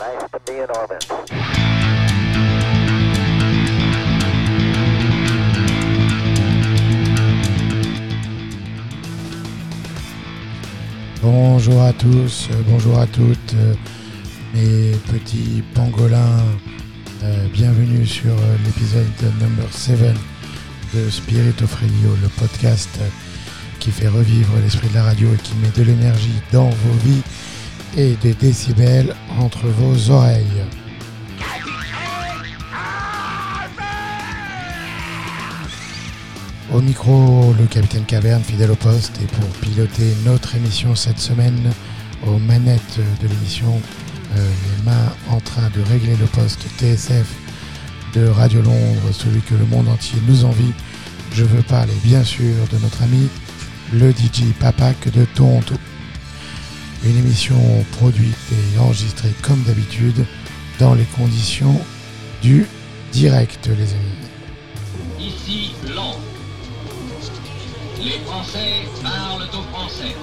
Nice to be in. Bonjour à tous, euh, bonjour à toutes, euh, mes petits pangolins. Euh, bienvenue sur l'épisode number 7 de Spirit of Radio, le podcast qui fait revivre l'esprit de la radio et qui met de l'énergie dans vos vies et des décibels entre vos oreilles. Au micro, le capitaine Caverne, fidèle au poste, et pour piloter notre émission cette semaine, aux manettes de l'émission, euh, les mains en train de régler le poste TSF de Radio Londres, celui que le monde entier nous envie. Je veux parler bien sûr de notre ami, le DJ Papak de Toronto. Une émission produite et enregistrée comme d'habitude dans les conditions du direct, les amis. Ici Londres. Les Français parlent aux Français.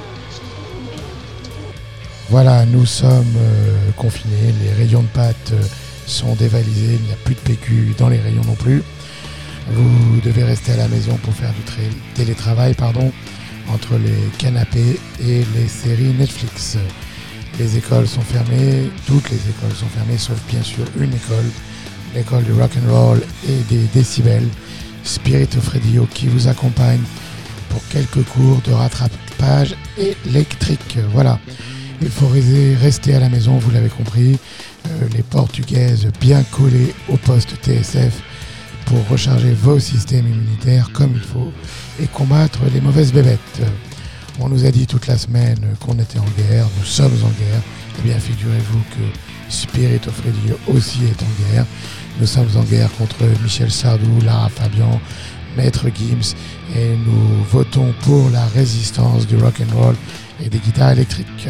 Voilà, nous sommes euh, confinés, les rayons de pâtes euh, sont dévalisés, il n'y a plus de PQ dans les rayons non plus. Vous devez rester à la maison pour faire du tra- télétravail pardon, entre les canapés et les séries Netflix. Les écoles sont fermées, toutes les écoles sont fermées, sauf bien sûr une école, l'école du rock and roll et des décibels, Spirit of qui vous accompagne pour quelques cours de rattrapage électrique. Voilà. Il faut rester- rester à la maison, vous l'avez compris. Euh, les portugaises bien collées au poste TSF pour recharger vos systèmes immunitaires comme il faut et combattre les mauvaises bébêtes. On nous a dit toute la semaine qu'on était en guerre, nous sommes en guerre. Eh bien, figurez-vous que Spirit of Radio aussi est en guerre. Nous sommes en guerre contre Michel Sardou, Lara Fabian, Maître Gims et nous votons pour la résistance du rock and roll et des guitares électriques.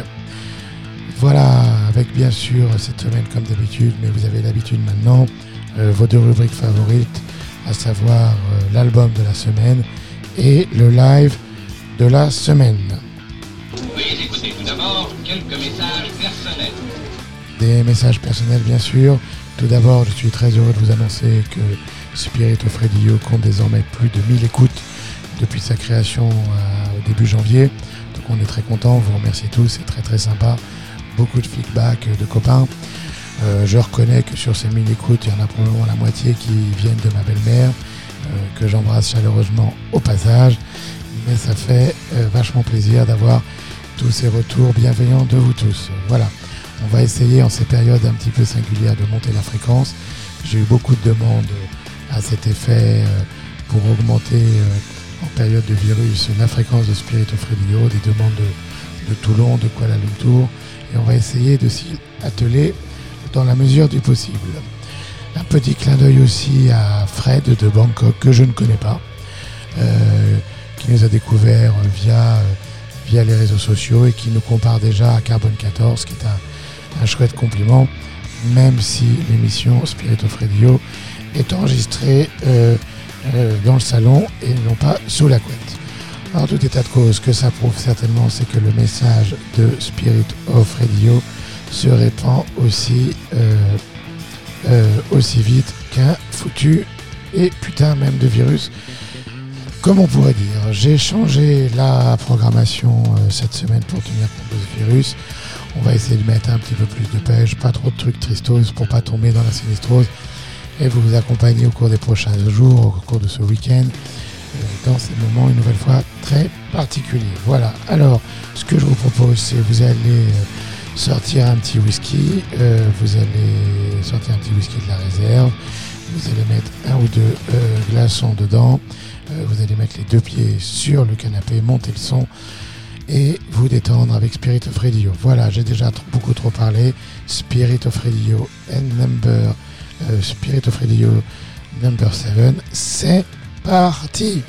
Voilà, avec bien sûr cette semaine comme d'habitude, mais vous avez l'habitude maintenant, euh, vos deux rubriques favorites, à savoir euh, l'album de la semaine et le live de la semaine. Veuillez écouter tout d'abord quelques messages personnels. Des messages personnels bien sûr. Tout d'abord, je suis très heureux de vous annoncer que Spirit of Radio compte désormais plus de 1000 écoutes depuis sa création euh, au début janvier. Donc on est très content, on vous remercie tous, c'est très très sympa. Beaucoup de feedback euh, de copains. Euh, je reconnais que sur ces 1000 écoutes, il y en a probablement la moitié qui viennent de ma belle-mère, que j'embrasse chaleureusement au passage. Mais ça fait euh, vachement plaisir d'avoir tous ces retours bienveillants de vous tous. Voilà. On va essayer en ces périodes un petit peu singulières de monter la fréquence. J'ai eu beaucoup de demandes à cet effet euh, pour augmenter euh, en période de virus la fréquence de Spirit of Radio, des demandes de, de Toulon, de Kuala Lumpur. Et on va essayer de s'y atteler dans la mesure du possible. Un petit clin d'œil aussi à Fred de Bangkok que je ne connais pas, euh, qui nous a découvert euh, via, euh, via les réseaux sociaux et qui nous compare déjà à Carbon 14, qui est un, un chouette compliment, même si l'émission Spirit of Radio est enregistrée euh, euh, dans le salon et non pas sous la couette. En tout état de cause, que ça prouve certainement, c'est que le message de Spirit of Radio se répand aussi, euh, euh, aussi vite qu'un foutu et putain même de virus. Comme on pourrait dire, j'ai changé la programmation euh, cette semaine pour tenir compte de ce virus. On va essayer de mettre un petit peu plus de pêche, pas trop de trucs tristos pour pas tomber dans la sinistrose et vous vous accompagner au cours des prochains jours, au cours de ce week-end, euh, dans ces moments une nouvelle fois très particuliers. Voilà, alors ce que je vous propose, c'est vous allez sortir un petit whisky, vous allez sortir un petit whisky de la réserve, vous allez mettre un ou deux euh, glaçons dedans, euh, vous allez mettre les deux pieds sur le canapé, monter le son et vous détendre avec Spirit of Radio. Voilà, j'ai déjà beaucoup trop parlé. Spirit of Radio and Number, euh, Spirit of Radio Number 7, c'est parti!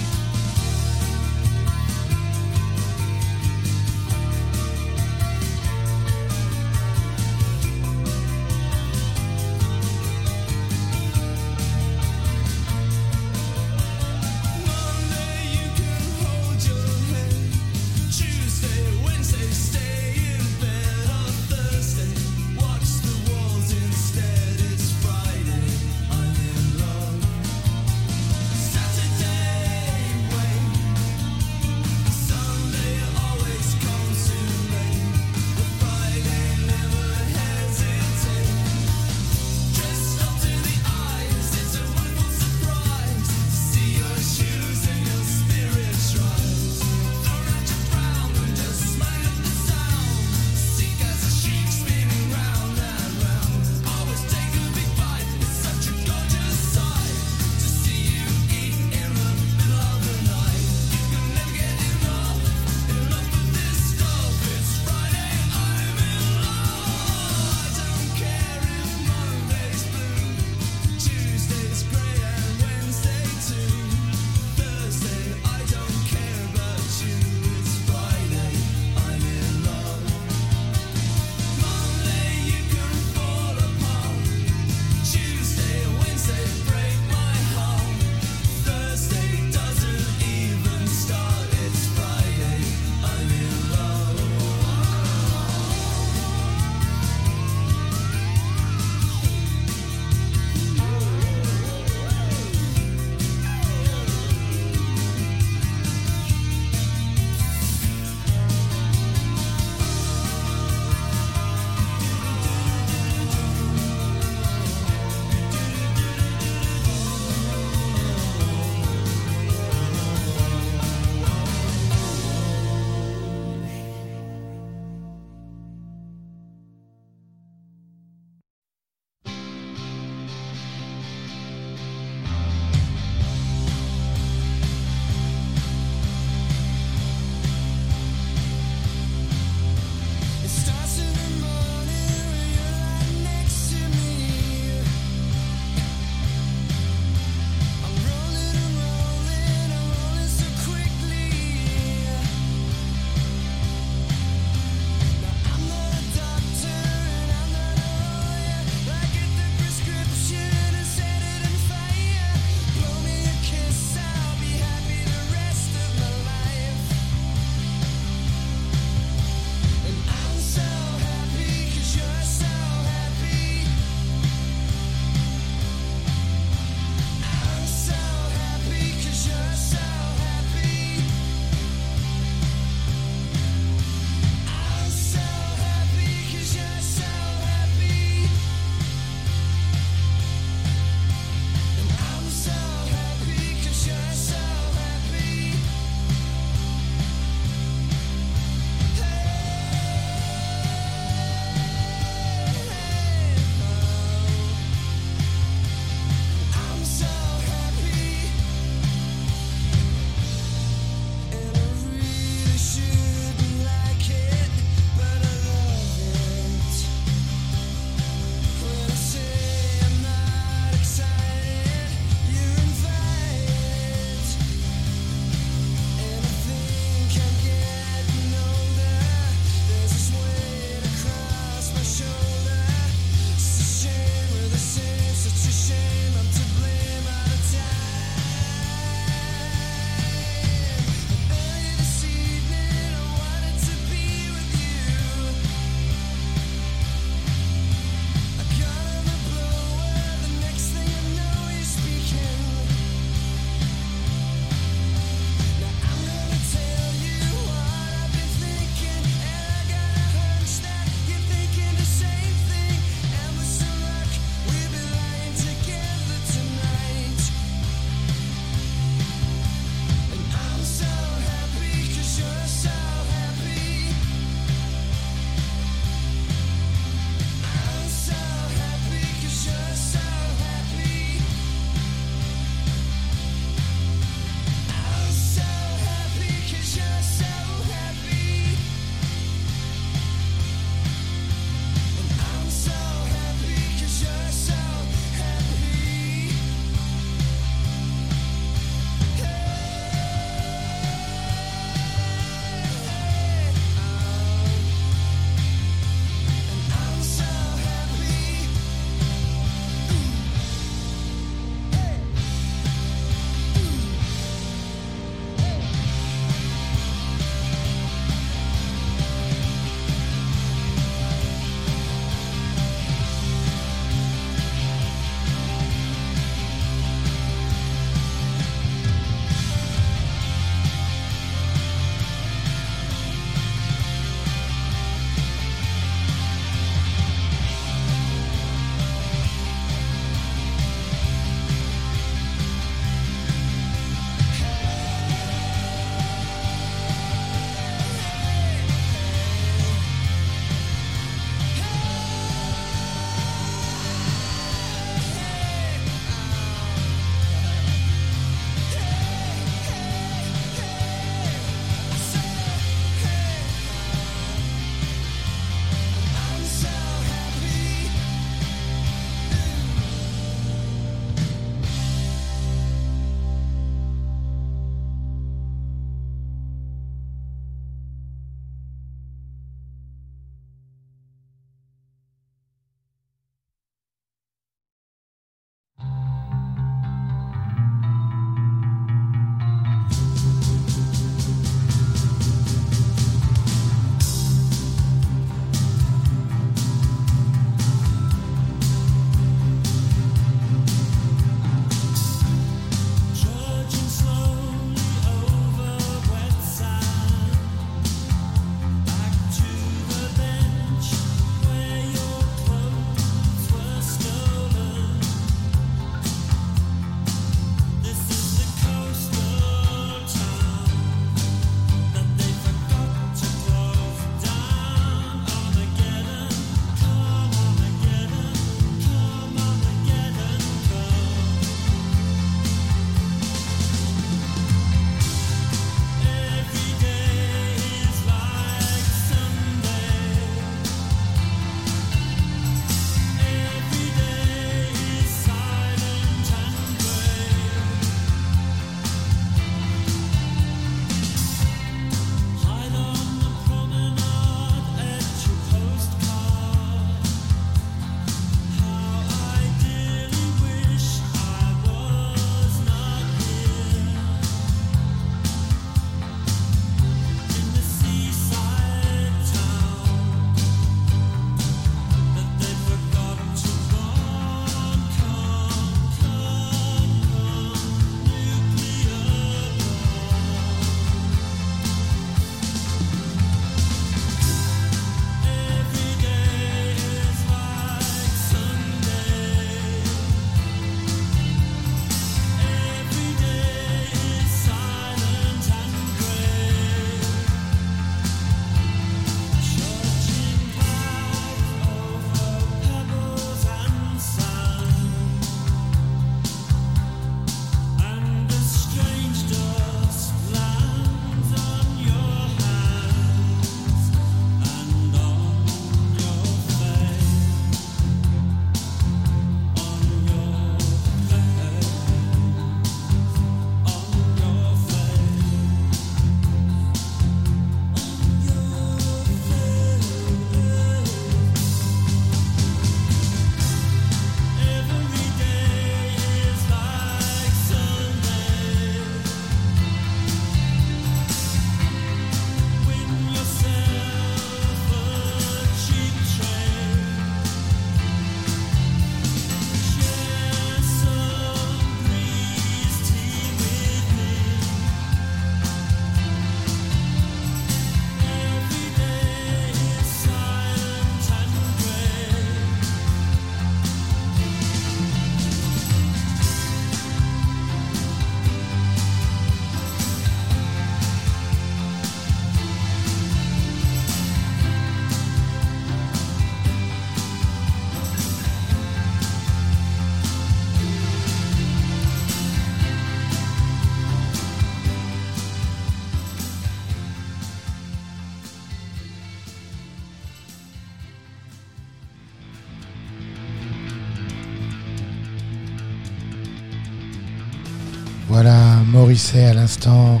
Morrissey à l'instant,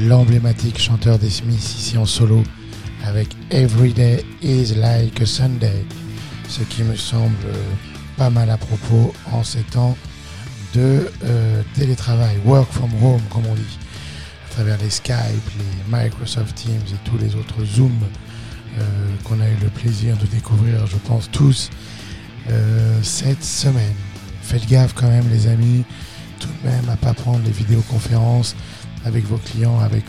l'emblématique chanteur des Smiths ici en solo avec Every Day is Like a Sunday, ce qui me semble pas mal à propos en ces temps de euh, télétravail, work from home comme on dit, à travers les Skype, les Microsoft Teams et tous les autres Zoom euh, qu'on a eu le plaisir de découvrir, je pense tous, euh, cette semaine. Faites gaffe quand même les amis, même à pas prendre les vidéoconférences avec vos clients avec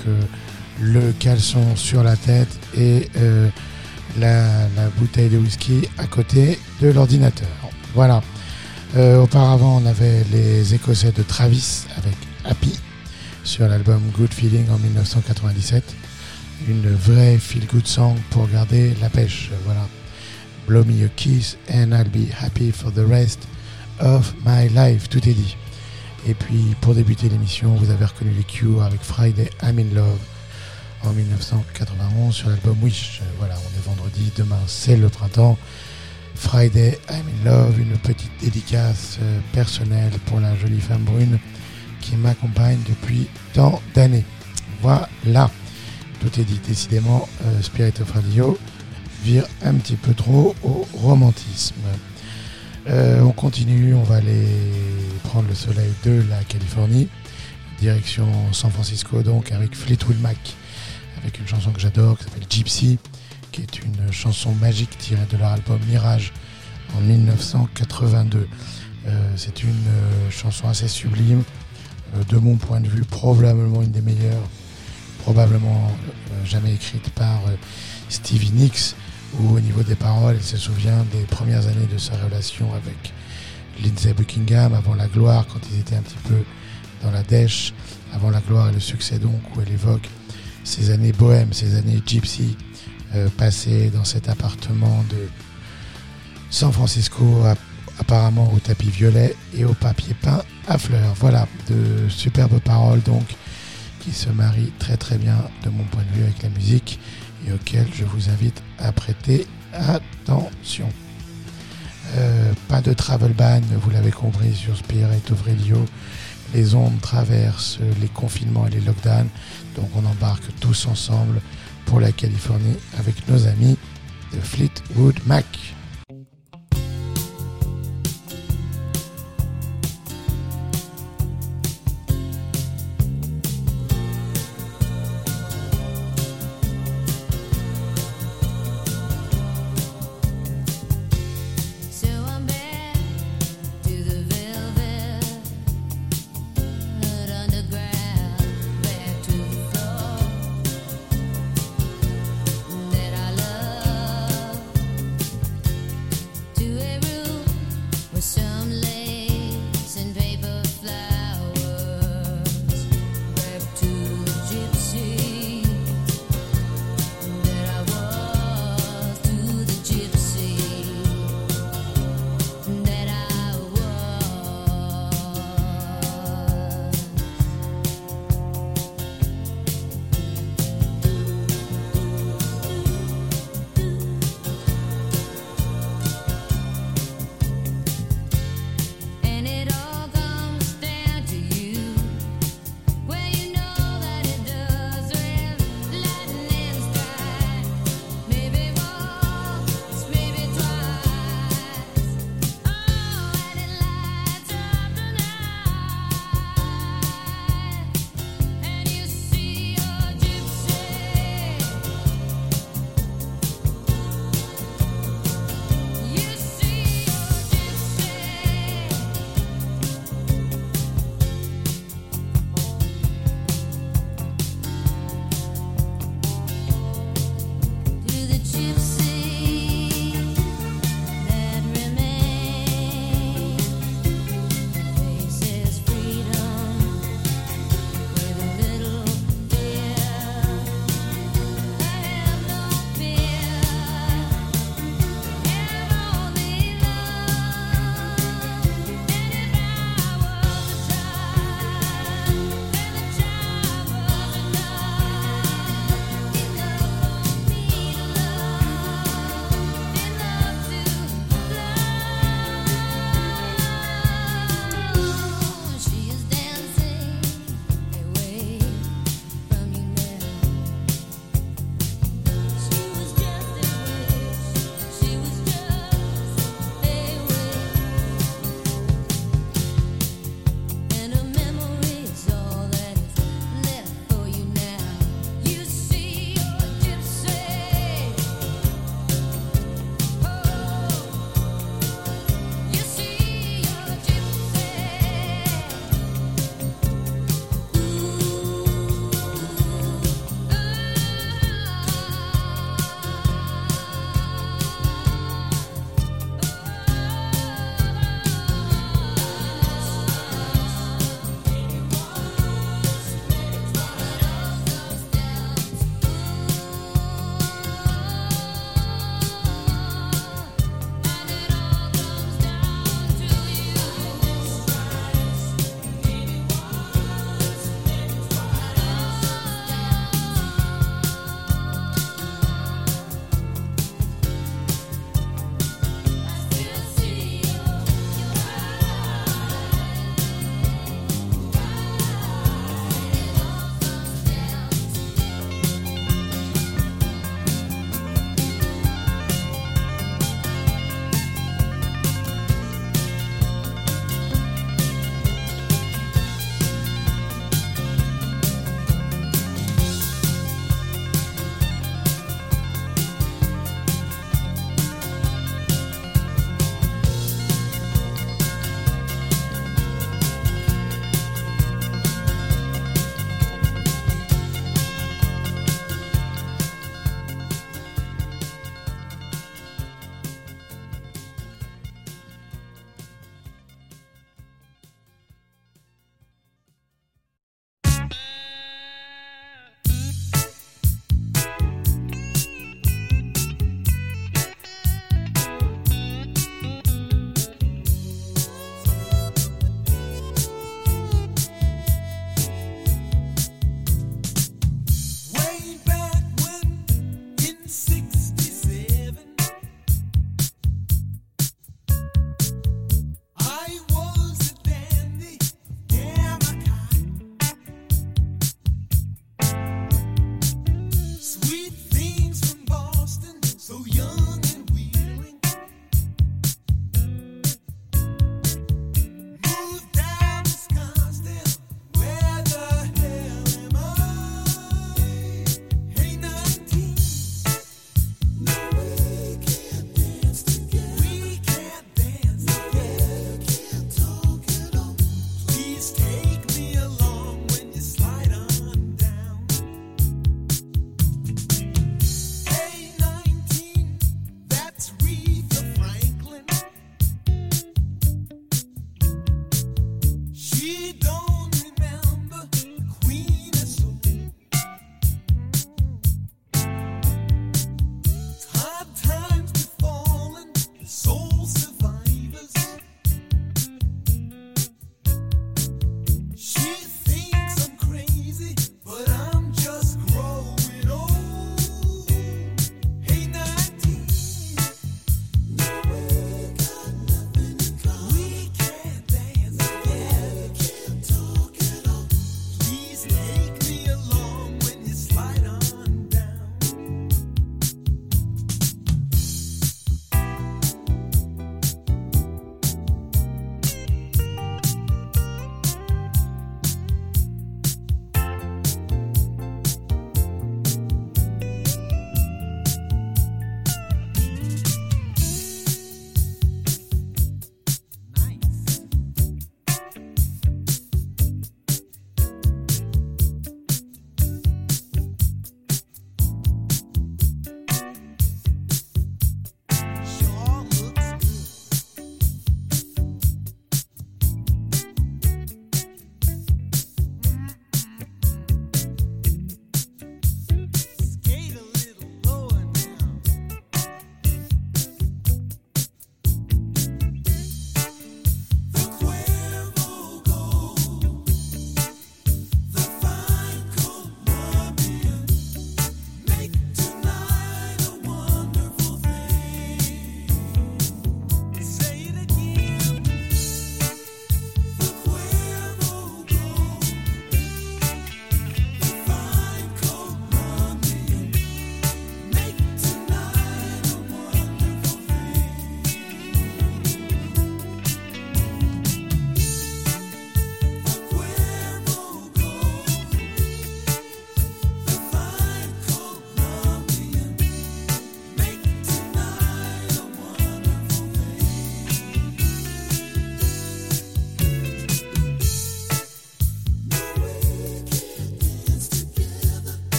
le caleçon sur la tête et la, la, bouteille de whisky à côté de l'ordinateur. Voilà. Euh, auparavant, on avait les Écossais de Travis avec Happy sur l'album Good Feeling en 1997. Une vraie feel-good song pour garder la pêche. Voilà. Blow me a kiss and I'll be happy for the rest of my life. Tout est dit. Et puis, pour débuter l'émission, vous avez reconnu les Cure avec Friday I'm in Love en 1991 sur l'album Wish. Voilà, on est vendredi, demain c'est le printemps. Friday I'm in Love, une petite dédicace euh, personnelle pour la jolie femme brune qui m'accompagne depuis tant d'années. Voilà, tout est dit. Décidément, euh, Spirit of Radio vire un petit peu trop au romantisme. Euh, on continue, on va aller prendre le soleil de la Californie, direction San Francisco donc avec Fleetwood Mac, avec une chanson que j'adore qui s'appelle Gypsy qui est une chanson magique tirée de leur album Mirage en 1982. Euh, c'est une euh, chanson assez sublime, de mon point de vue probablement une des meilleures, probablement jamais écrite par Stevie Nicks, où au niveau des paroles, il se souvient des premières années de sa relation avec Lindsay Buckingham, avant la gloire, quand ils étaient un petit peu dans la dèche, avant la gloire et le succès donc, où elle évoque ces années bohèmes, ces années gypsy, euh, passé dans cet appartement de San Francisco, apparemment au tapis violet et au papier peint à fleurs. Voilà, de superbes paroles donc qui se marient très très bien de mon point de vue avec la musique et auxquelles je vous invite à prêter attention. Euh, pas de travel ban, vous l'avez compris sur Spirit of. Les ondes traversent les confinements et les lockdowns, donc on embarque tous ensemble pour la Californie avec nos amis de Fleetwood Mac.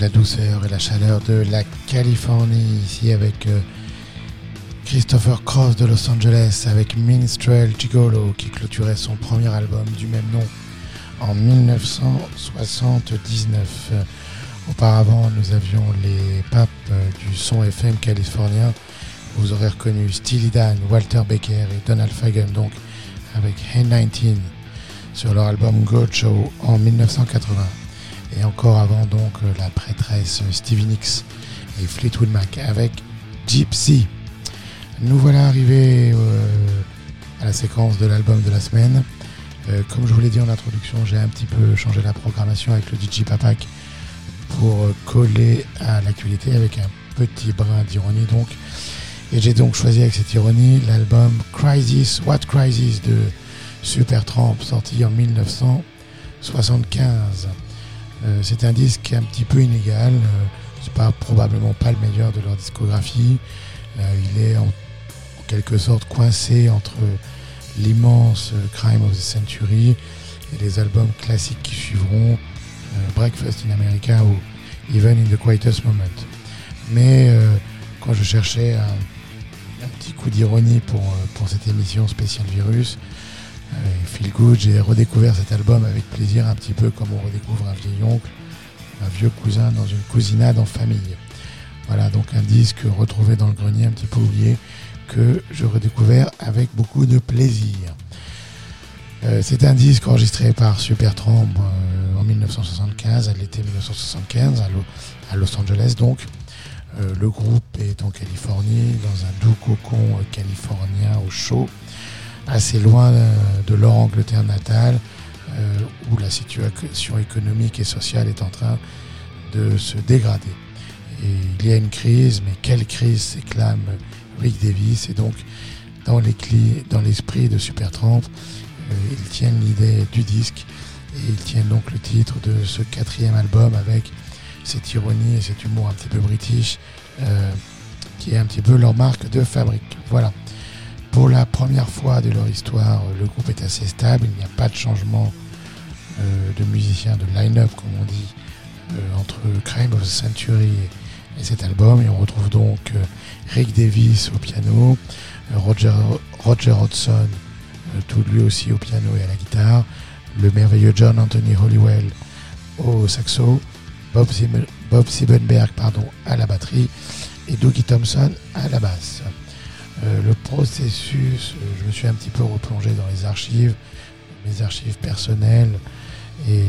La douceur et la chaleur de la Californie ici avec euh, Christopher Cross de Los Angeles avec Minstrel Gigolo qui clôturait son premier album du même nom en 1979. Auparavant, nous avions les papes euh, du son FM californien. Vous aurez reconnu Steely Dan, Walter Becker et Donald Fagen donc avec N19 sur leur album Gold Show en 1980. Et encore avant donc la prêtresse Stevie Nicks et Fleetwood Mac avec Gypsy. Nous voilà arrivés euh, à la séquence de l'album de la semaine. Euh, comme je vous l'ai dit en introduction, j'ai un petit peu changé la programmation avec le DJ Papak pour euh, coller à l'actualité avec un petit brin d'ironie donc. Et j'ai donc choisi avec cette ironie l'album Crisis, What Crisis de Supertramp sorti en 1975. Euh, c'est un disque un petit peu inégal, euh, c'est pas probablement pas le meilleur de leur discographie. Euh, il est en, quelque sorte coincé entre l'immense Crime of the Century et les albums classiques qui suivront, Breakfast in America ou Even in the Quietest Moment. Mais quand je cherchais un, un petit coup d'ironie pour, pour cette émission spéciale virus, Feel Good, j'ai redécouvert cet album avec plaisir, un petit peu comme on redécouvre un vieil oncle, un vieux cousin dans une cousinade en famille. Voilà, donc un disque retrouvé dans le grenier, un petit peu oublié, que je redécouvert avec beaucoup de plaisir. Euh, c'est un disque enregistré par Supertramp euh, en 1975, à l'été 1975, à, Lo- à Los Angeles donc. Euh, le groupe est en Californie, dans un doux cocon californien au chaud, assez loin euh, de leur Angleterre natale, euh, où la situation économique et sociale est en train de se dégrader. Et il y a une crise, mais quelle crise s'éclame Rick Davis Et donc, dans l'esprit de Supertramp, euh, ils tiennent l'idée du disque et ils tiennent donc le titre de ce quatrième album avec cette ironie et cet humour un petit peu british euh, qui est un petit peu leur marque de fabrique. Voilà. Pour la première fois de leur histoire, le groupe est assez stable, il n'y a pas de changement euh, de musiciens, de line-up comme on dit, euh, entre Crime of the Century et, et cet album. Et on retrouve donc euh, Rick Davis au piano, Roger, Roger Hodgson, tout lui aussi au piano et à la guitare, le merveilleux John Anthony Hollywell au saxo, Bob, Bob Siebenberg pardon, à la batterie et Dougie Thompson à la basse. Euh, le processus, euh, je me suis un petit peu replongé dans les archives, mes archives personnelles et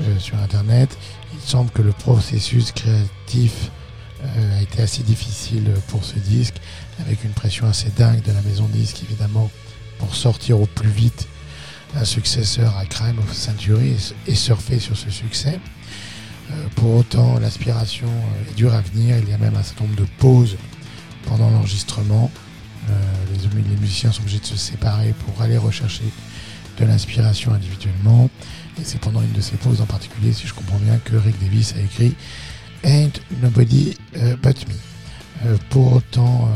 euh, sur internet. Il semble que le processus créatif a été assez difficile pour ce disque, avec une pression assez dingue de la maison disque évidemment pour sortir au plus vite un successeur à Crime of Century et, surfer sur ce succès. Pour autant, l'aspiration est dure à venir. Il y a même un certain nombre de pauses pendant l'enregistrement. Euh, les, musiciens sont obligés de se séparer pour aller rechercher de l'inspiration individuellement. Et c'est pendant une de ces pauses en particulier, si je comprends bien, que Rick Davis a écrit Ain't Nobody euh, But Me. Euh, pour autant,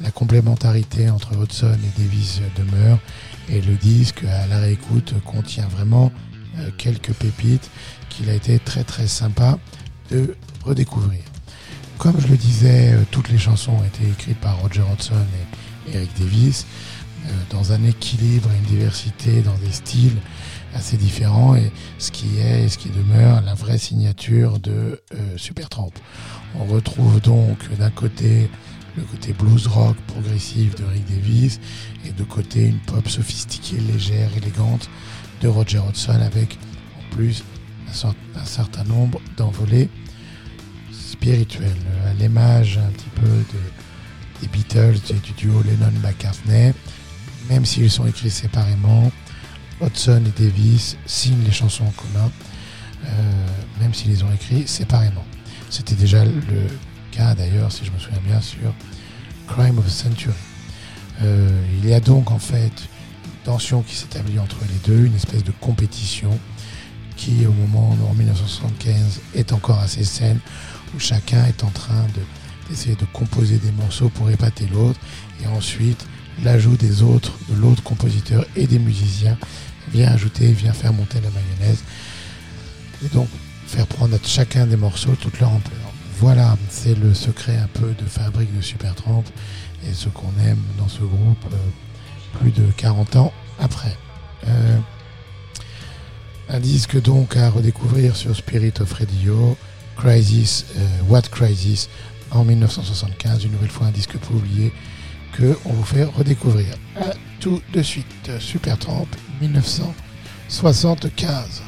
la complémentarité entre Hudson et Davis demeure et le disque à la réécoute contient vraiment quelques pépites qu'il a été très très sympa de redécouvrir. Comme je le disais, euh, toutes les chansons ont été écrites par Roger Hodgson et Eric Davis euh, dans un équilibre et une diversité dans des styles assez différents et ce qui est et ce qui demeure la vraie signature de euh, Supertramp. On retrouve donc d'un côté le côté blues rock progressif de Rick Davis et de côté une pop sophistiquée, légère, élégante de Roger Hodgson avec en plus un, cer- un certain nombre d'envolées spirituelles. À l'image un petit peu de- des Beatles du duo Lennon-McCartney, même s'ils sont écrits séparément, Hodgson et Davis signent les chansons en commun, euh, même s'ils les ont écrits séparément. C'était déjà le cas d'ailleurs, si je me souviens bien, sur Crime of the Century. Euh, il y a donc en fait une tension qui s'établit entre les deux, une espèce de compétition qui, au moment en 1975, est encore assez saine, où chacun est en train de- d'essayer de composer des morceaux pour épater l'autre, et ensuite l'ajout des autres, de l'autre compositeur et des musiciens vient ajouter, vient faire monter la mayonnaise, et donc faire prendre à chacun des morceaux toute leur ampleur. Voilà, c'est le secret un peu de fabrique de Supertramp et ce qu'on aime dans ce groupe euh, plus de 40 ans après. Euh, un disque donc à redécouvrir sur Spirit of Radio, Crisis, euh, What Crisis, en 1975, une nouvelle fois un disque pas oublié que on vous fait redécouvrir. À tout de suite, Supertramp 1975.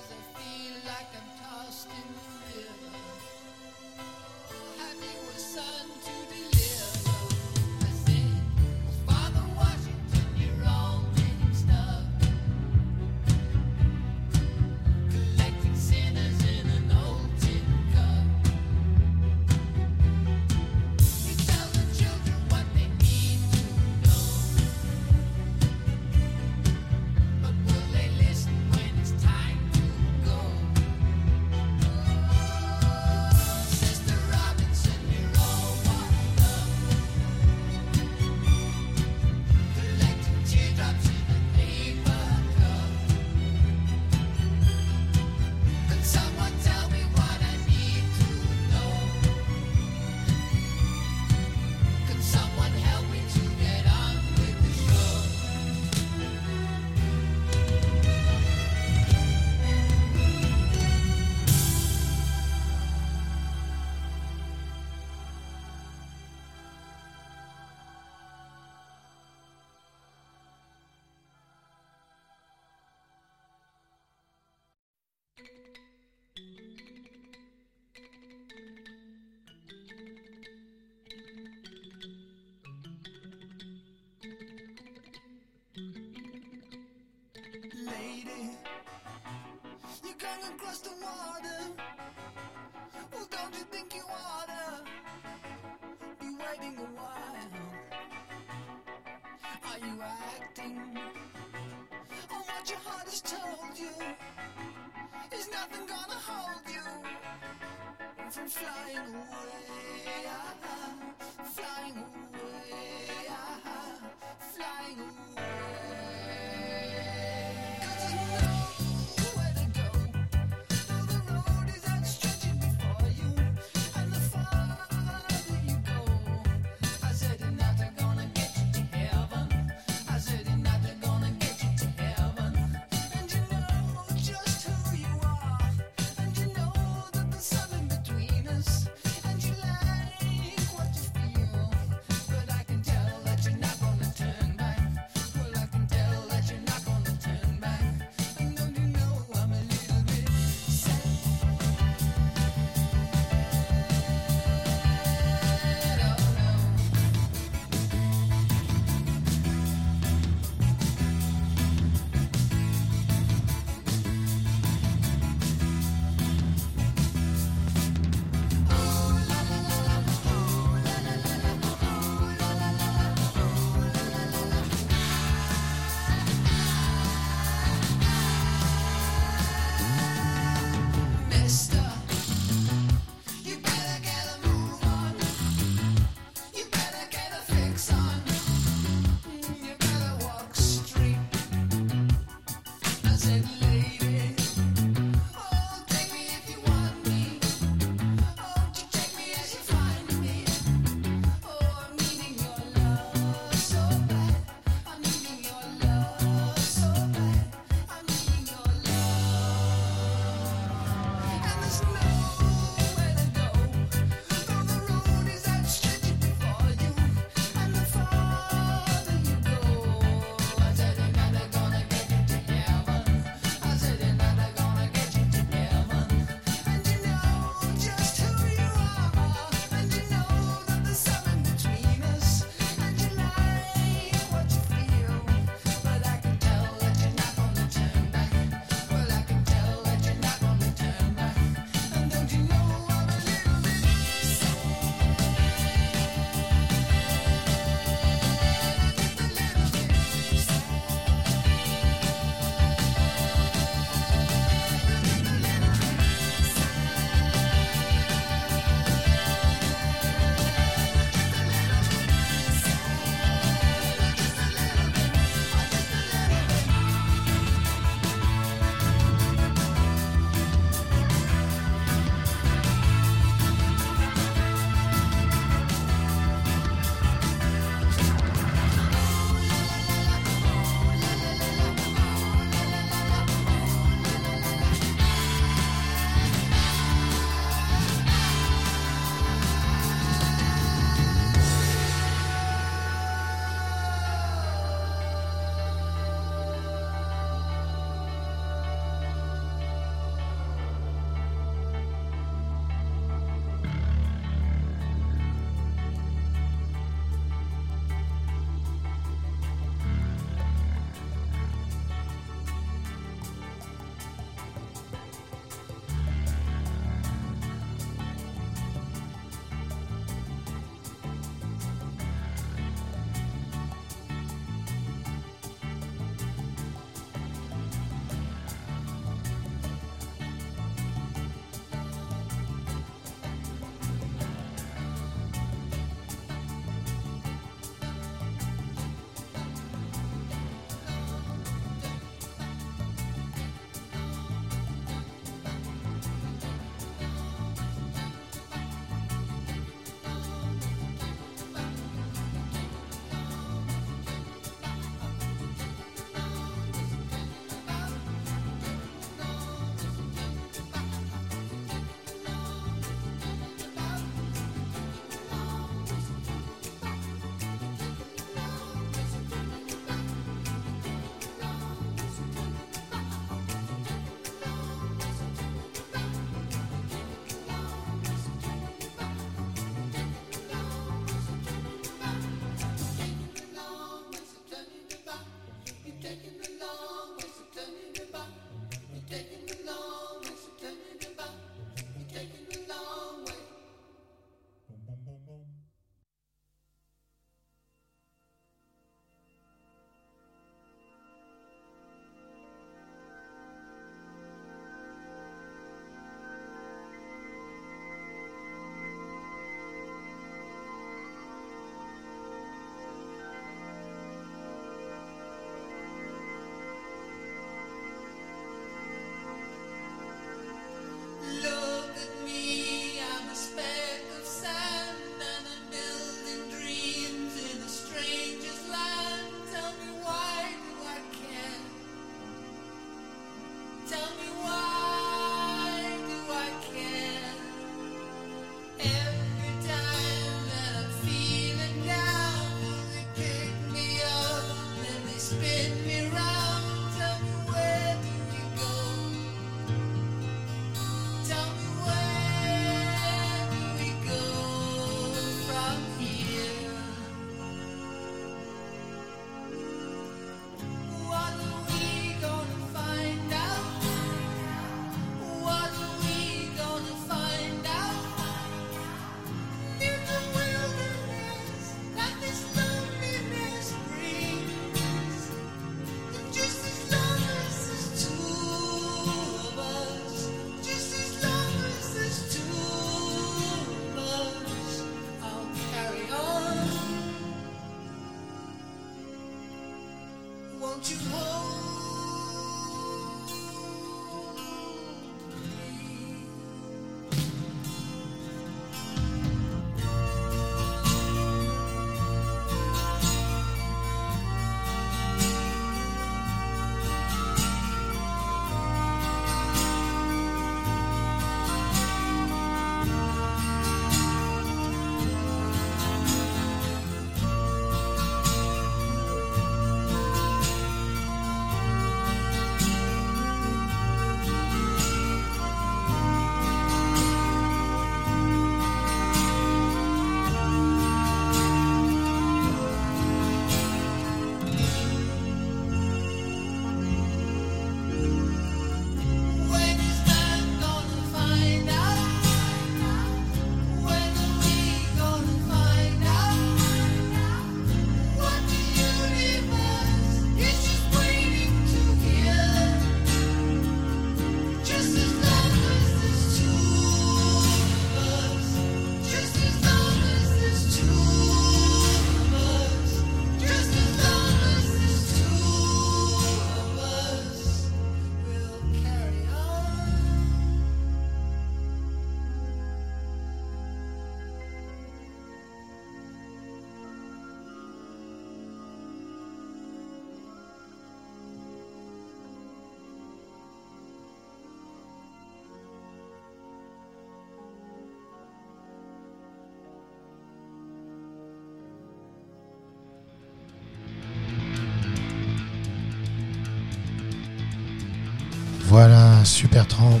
Super Tramp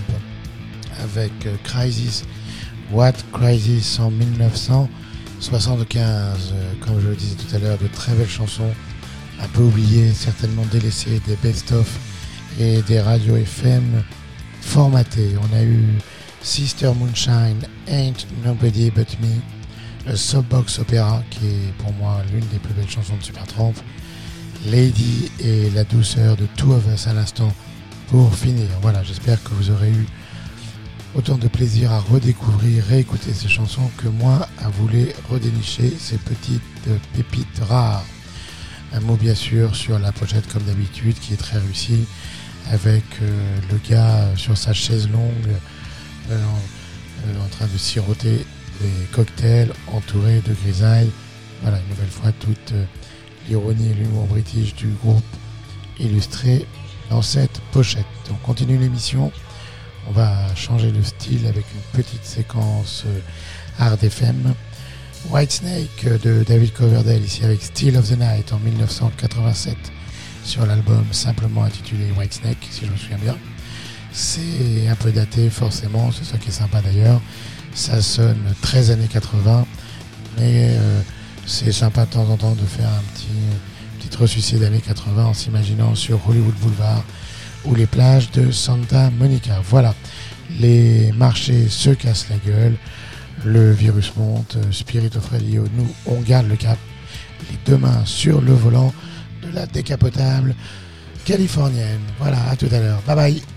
avec euh, Crisis, What Crisis en 1975. Euh, Comme je le disais tout à l'heure, de très belles chansons, un peu oubliées, certainement délaissées, des best-of et des radios FM formatées. On a eu Sister Moonshine, Ain't Nobody But Me, le Soapbox Opera, qui est pour moi l'une des plus belles chansons de Supertramp, Lady et la douceur de Two of Us à l'instant pour finir. Voilà, j'espère que vous aurez eu autant de plaisir à redécouvrir, réécouter ces chansons que moi à vouloir redénicher ces petites pépites rares. Un mot bien sûr sur la pochette comme d'habitude qui est très réussie avec euh, le gars sur sa chaise longue euh, en, euh, en train de siroter des cocktails entourés de grisailles. Voilà, une nouvelle fois toute l'ironie et l'humour british du groupe illustré dans cette pochette. On continue l'émission. On va changer de style avec une petite séquence euh, hard FM. Whitesnake euh, de David Coverdale ici avec Still of the Night en 1987 sur l'album simplement intitulé Whitesnake si je me souviens bien. C'est un peu daté forcément, c'est ça qui est sympa d'ailleurs. Ça sonne 13 années 80, mais euh, c'est sympa de temps en temps de faire un petit, ressucée d'années 80 en s'imaginant sur Hollywood Boulevard ou les plages de Santa Monica. Voilà, les marchés se cassent la gueule, le virus monte, Spirit of Radio, nous, on garde le cap, les deux mains sur le volant de la décapotable californienne. Voilà, à tout à l'heure. Bye bye.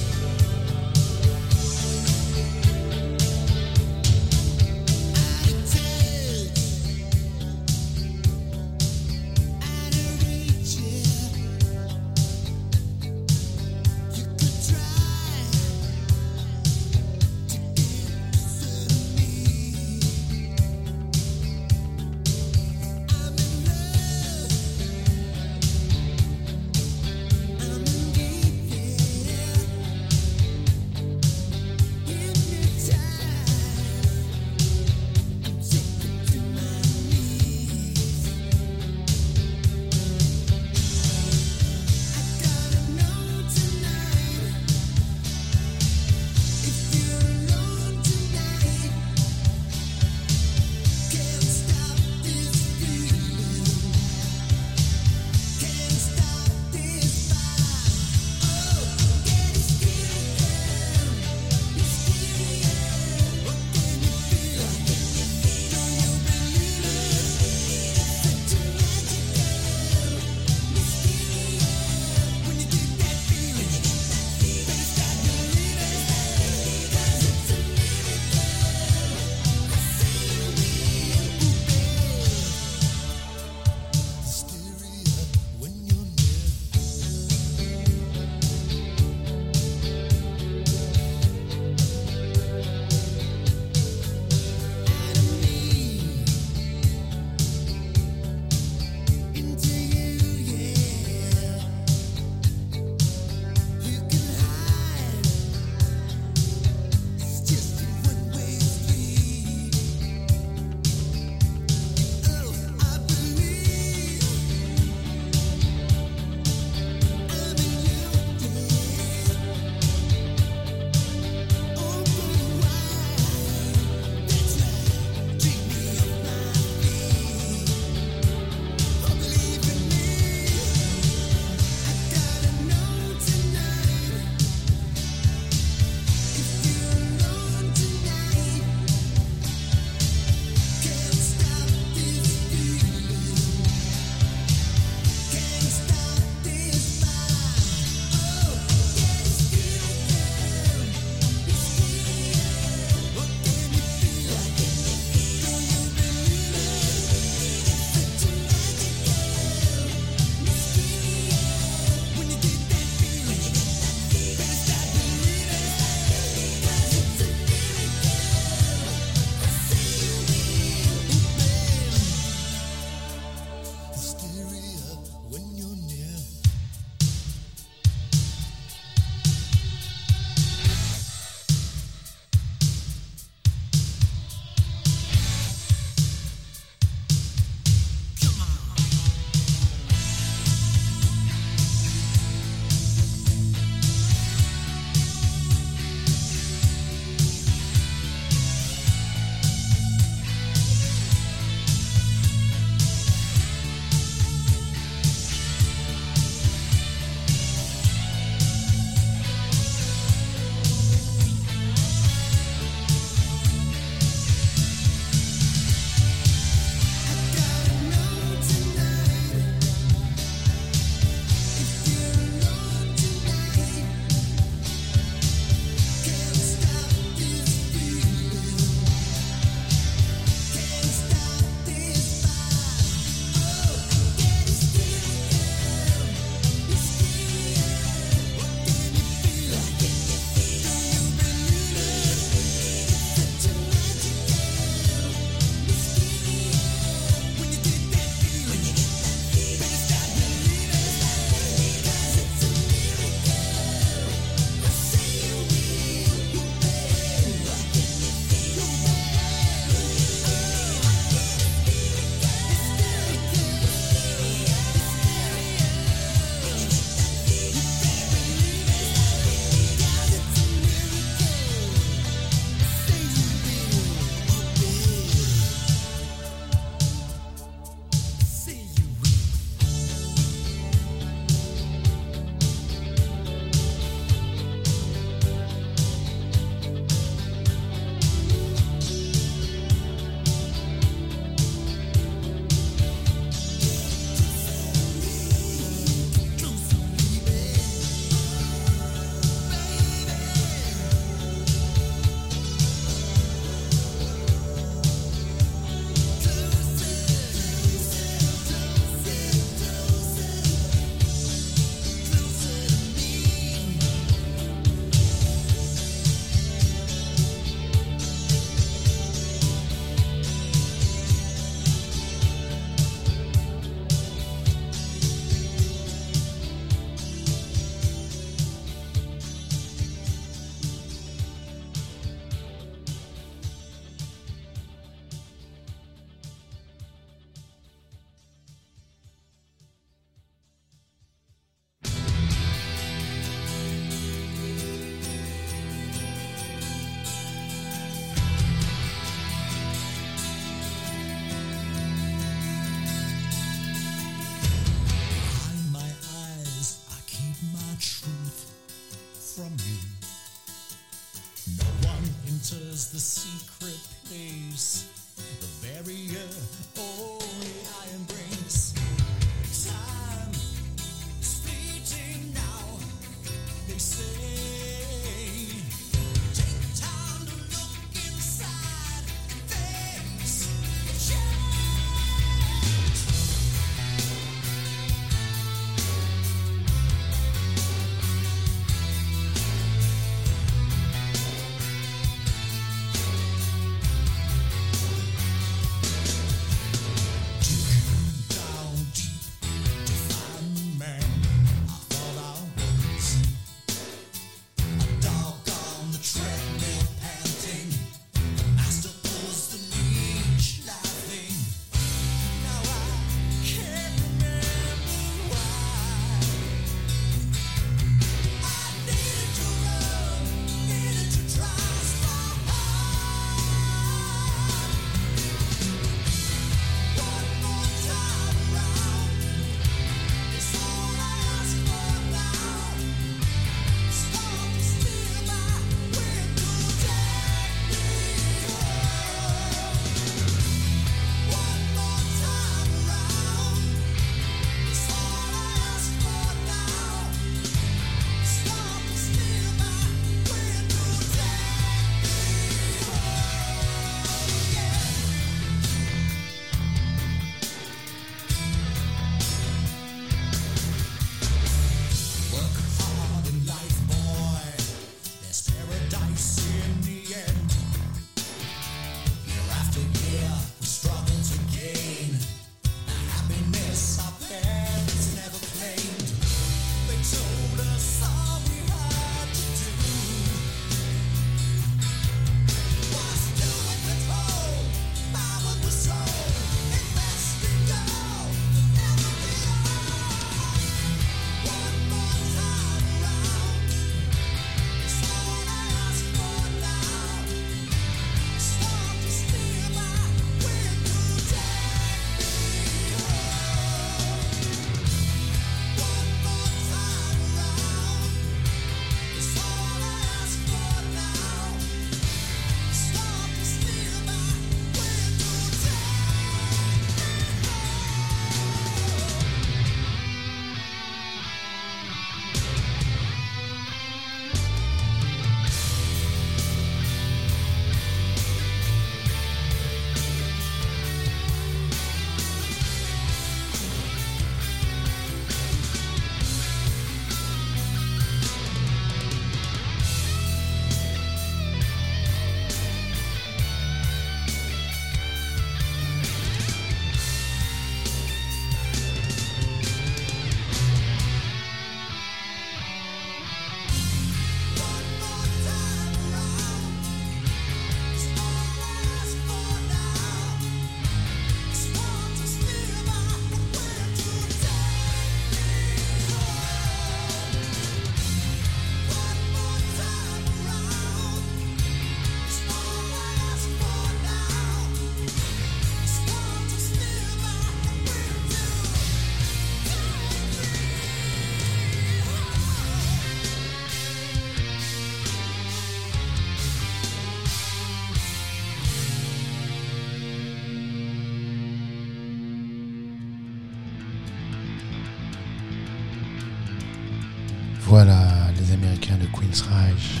Américains de Queen's Rage.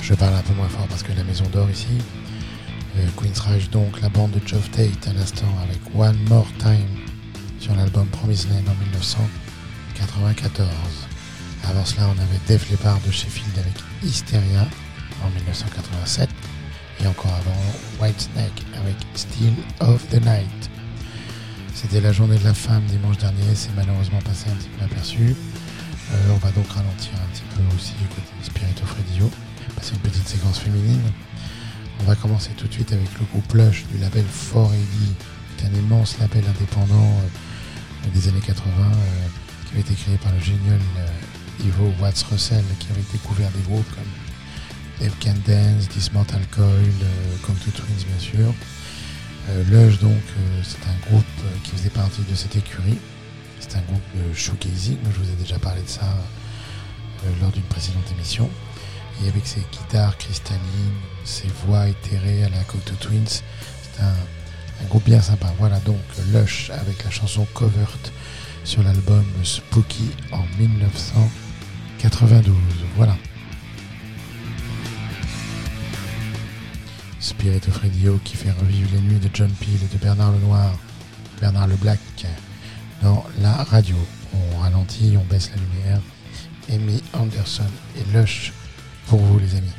Je parle un peu moins fort parce que la maison d'or ici. Euh, Queen's Rage donc, la bande de Geoff Tate à l'instant avec One More Time sur l'album Promised Land en 1994. Avant cela on avait Def Leppard de Sheffield avec Hysteria en 1987 et encore avant Whitesnake avec Still of the Night. C'était la journée de la femme dimanche dernier, c'est malheureusement passé un petit peu aperçu. On va donc ralentir un petit peu aussi côté Spirito Fredio, passer une petite séquence féminine. On va commencer tout de suite avec le groupe Lush du label 4AD, qui est un immense label indépendant euh, des années 80 euh, qui avait été créé par le génial euh, Ivo Watts Russell qui avait découvert des groupes comme Dave Can Dance, Dismantle Coil, euh, Cocteau Twins bien sûr. Lush donc c'est un groupe qui faisait partie de cette écurie. C'est un groupe de shoegazing, je vous ai déjà parlé de ça euh, lors d'une précédente émission. et avec ses guitares cristallines, ses voix éthérées à la Cocteau Twins. C'est un, un groupe bien sympa. Voilà donc Lush avec la chanson Covert sur l'album Spooky en 1992. Voilà. Spirit of Radio qui fait revivre les nuits de John Peel et de Bernard Lenoir, Bernard le Black dans la radio. On ralentit, on baisse la lumière. Amy Anderson et Lush pour vous les amis.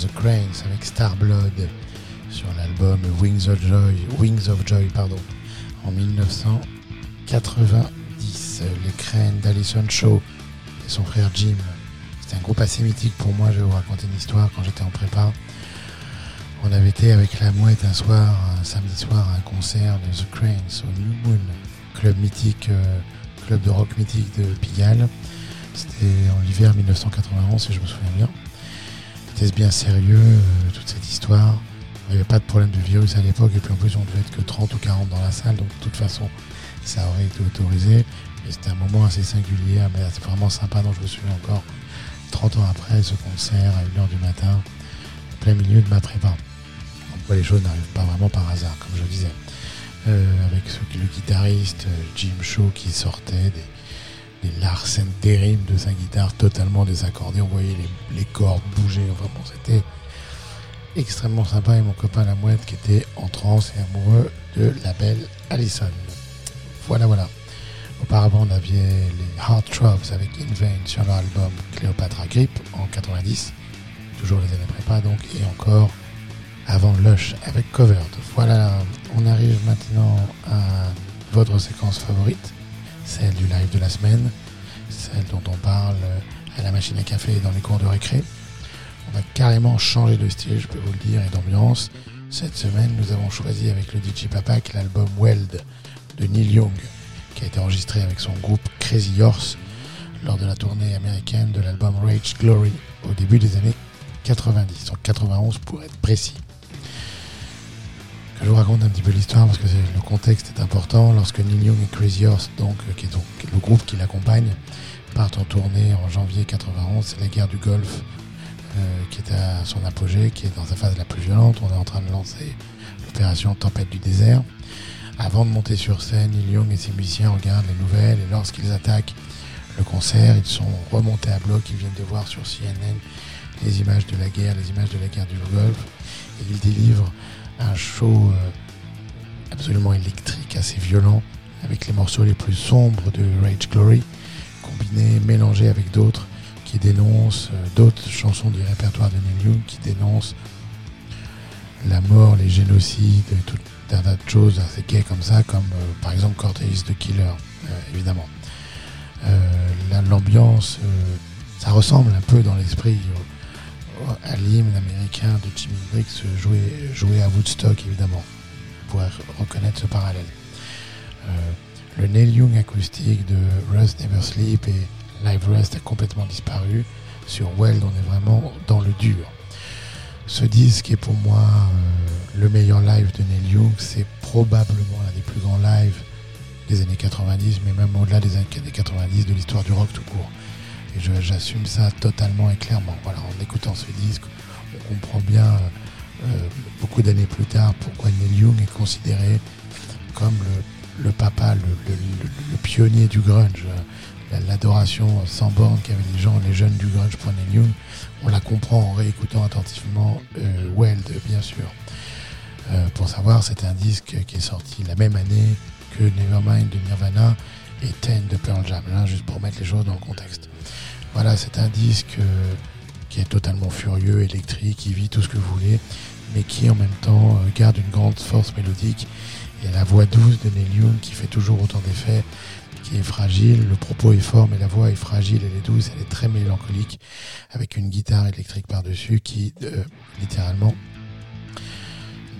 The Cranes avec Starblood sur l'album Wings of Joy, Wings of Joy pardon, en 1990. Les Cranes d'Alison Shaw et son frère Jim. C'était un groupe assez mythique pour moi. Je vais vous raconter une histoire quand j'étais en prépa. On avait été avec la mouette un soir, un samedi soir, à un concert de The Cranes au New Moon, club mythique, euh, club de rock mythique de Pigalle. C'était en l'hiver 1991, si je me souviens bien. C'était bien sérieux, euh, toute cette histoire. Il n'y avait pas de problème de virus à l'époque, et puis en plus, on devait être que 30 ou 40 dans la salle, donc de toute façon, ça aurait été autorisé. Et c'était un moment assez singulier, mais c'est vraiment sympa, donc je me souviens encore, 30 ans après, ce concert à 1h du matin, en plein milieu de ma prépa. Ouais, les choses n'arrivent pas vraiment par hasard, comme je disais. Euh, avec le guitariste euh, Jim Shaw qui sortait des, des Larsen terribles de sa guitare totalement désaccordée. On voyait les, cordes bouger. Enfin bon, c'était extrêmement sympa. Et mon copain La Mouette qui était en transe et amoureux de la belle Allison. Voilà, voilà. Auparavant, on avait les Hard Throbs avec In Vain sur leur album Cleopatra Grip en 90. Toujours les années prépa donc. Et encore avant Lush avec Covered. Voilà, on arrive maintenant à votre séquence favorite, celle du live de la semaine, celle dont on parle à la machine à café et dans les cours de récré. On va carrément changer de style, je peux vous le dire, et d'ambiance. Cette semaine, nous avons choisi avec le DJ Papak l'album Weld de Neil Young, qui a été enregistré avec son groupe Crazy Horse lors de la tournée américaine de l'album Rage Glory au début des années 90, en 91 pour être précis. Je vous raconte un petit peu l'histoire parce que le contexte est important. Lorsque Neil Young et Crazy Horse, donc, euh, qui est donc le groupe qui l'accompagne, partent en tournée en janvier 91, c'est la guerre du Golfe euh, qui est à son apogée, qui est dans sa phase la plus violente. On est en train de lancer l'opération Tempête du désert. Avant de monter sur scène, Neil Young et ses musiciens regardent les nouvelles et lorsqu'ils attaquent le concert, ils sont remontés à bloc, ils viennent de voir sur CNN les images de la guerre, les images de la guerre du Golfe, et ils délivrent un show euh, absolument électrique, assez violent, avec les morceaux les plus sombres de Rage Glory, combinés, mélangés avec d'autres qui dénoncent, euh, d'autres chansons du répertoire de Neil Young qui dénoncent la mort, les génocides, tout un tas de choses assez gays comme ça, comme euh, par exemple Cortelis the Killer, évidemment. L'ambiance, ça ressemble un peu dans l'esprit à l'hymne américain de Jimi Hendrix joué, joué à Woodstock, évidemment. Re- reconnaître ce parallèle. Euh, le Neil Young acoustique de Rust Never Sleep et Live Rust a complètement disparu. Sur Weld, on est vraiment dans le dur. Ce disque est pour moi euh, le meilleur live de Neil Young. C'est probablement l'un des plus grands lives des années 90, mais même au-delà des années 90 de l'histoire du rock tout court. Et j'assume ça totalement et clairement. Voilà, en écoutant ce disque, on comprend bien euh, euh, beaucoup d'années plus tard pourquoi Neil Young est considéré comme le, le papa, le, pionnier du grunge. la- L'adoration sans borne qu'avaient les gens, les jeunes du grunge pour Neil Young, on la comprend en réécoutant attentivement euh, Weld, bien sûr. Pour savoir, c'est un disque qui est sorti la même année que Nevermind de Nirvana et Ten de Pearl Jam, juste pour mettre les choses dans le contexte. Voilà, c'est un disque euh, qui est totalement furieux, électrique, qui vit tout ce que vous voulez, mais qui en même temps euh, garde une grande force mélodique. Et la voix douce de Neil Young qui fait toujours autant d'effets, qui est fragile, le propos est fort, mais la voix est fragile, elle est douce, elle est très mélancolique, avec une guitare électrique par-dessus qui, euh, littéralement,